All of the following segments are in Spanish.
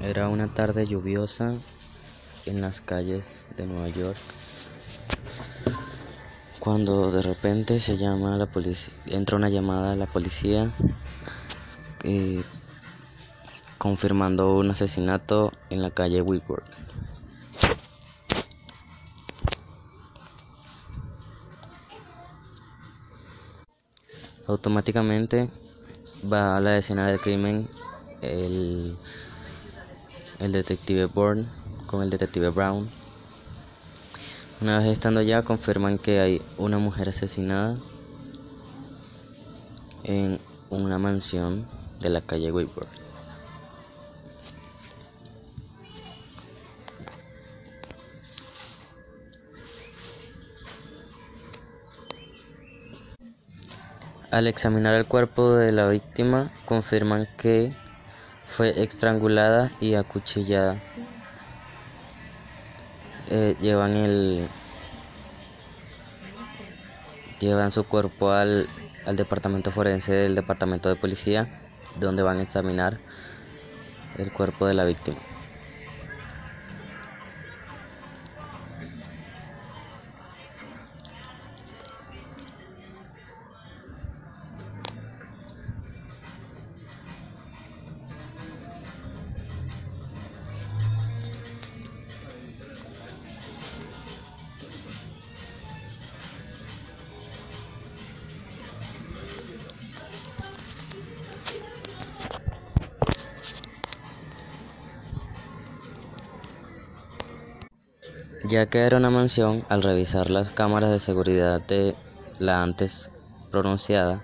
Era una tarde lluviosa en las calles de Nueva York cuando de repente se llama la policía, entra una llamada a la policía eh, confirmando un asesinato en la calle Whitworth. Automáticamente va a la escena del crimen el, el detective Bourne con el detective Brown. Una vez estando allá confirman que hay una mujer asesinada en una mansión de la calle Whitworth. Al examinar el cuerpo de la víctima, confirman que fue estrangulada y acuchillada. Eh, llevan el llevan su cuerpo al, al departamento forense del departamento de policía, donde van a examinar el cuerpo de la víctima. Ya que era una mansión, al revisar las cámaras de seguridad de la antes pronunciada,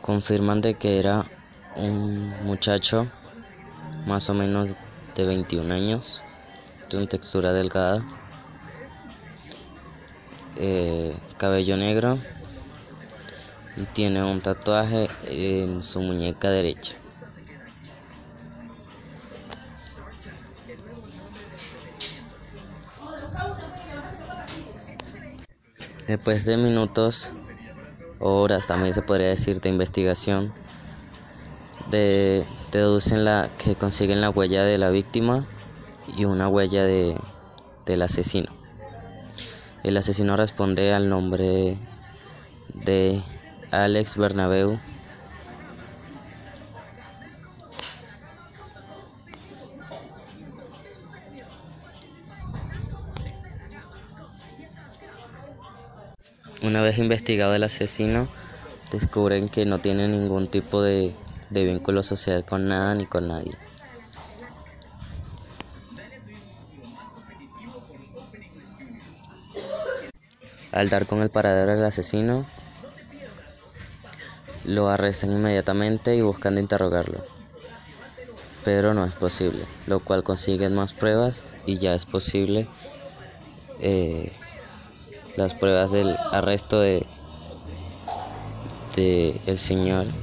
confirman de que era un muchacho más o menos de 21 años, de una textura delgada, eh, cabello negro y tiene un tatuaje en su muñeca derecha. Después de minutos horas, también se podría decir, de investigación, de, deducen la, que consiguen la huella de la víctima y una huella de, del asesino. El asesino responde al nombre de Alex Bernabeu Una vez investigado el asesino, descubren que no tiene ningún tipo de, de vínculo social con nada ni con nadie. Al dar con el paradero del asesino, lo arrestan inmediatamente y buscan de interrogarlo. Pero no es posible, lo cual consiguen más pruebas y ya es posible eh, las pruebas del arresto de, de el señor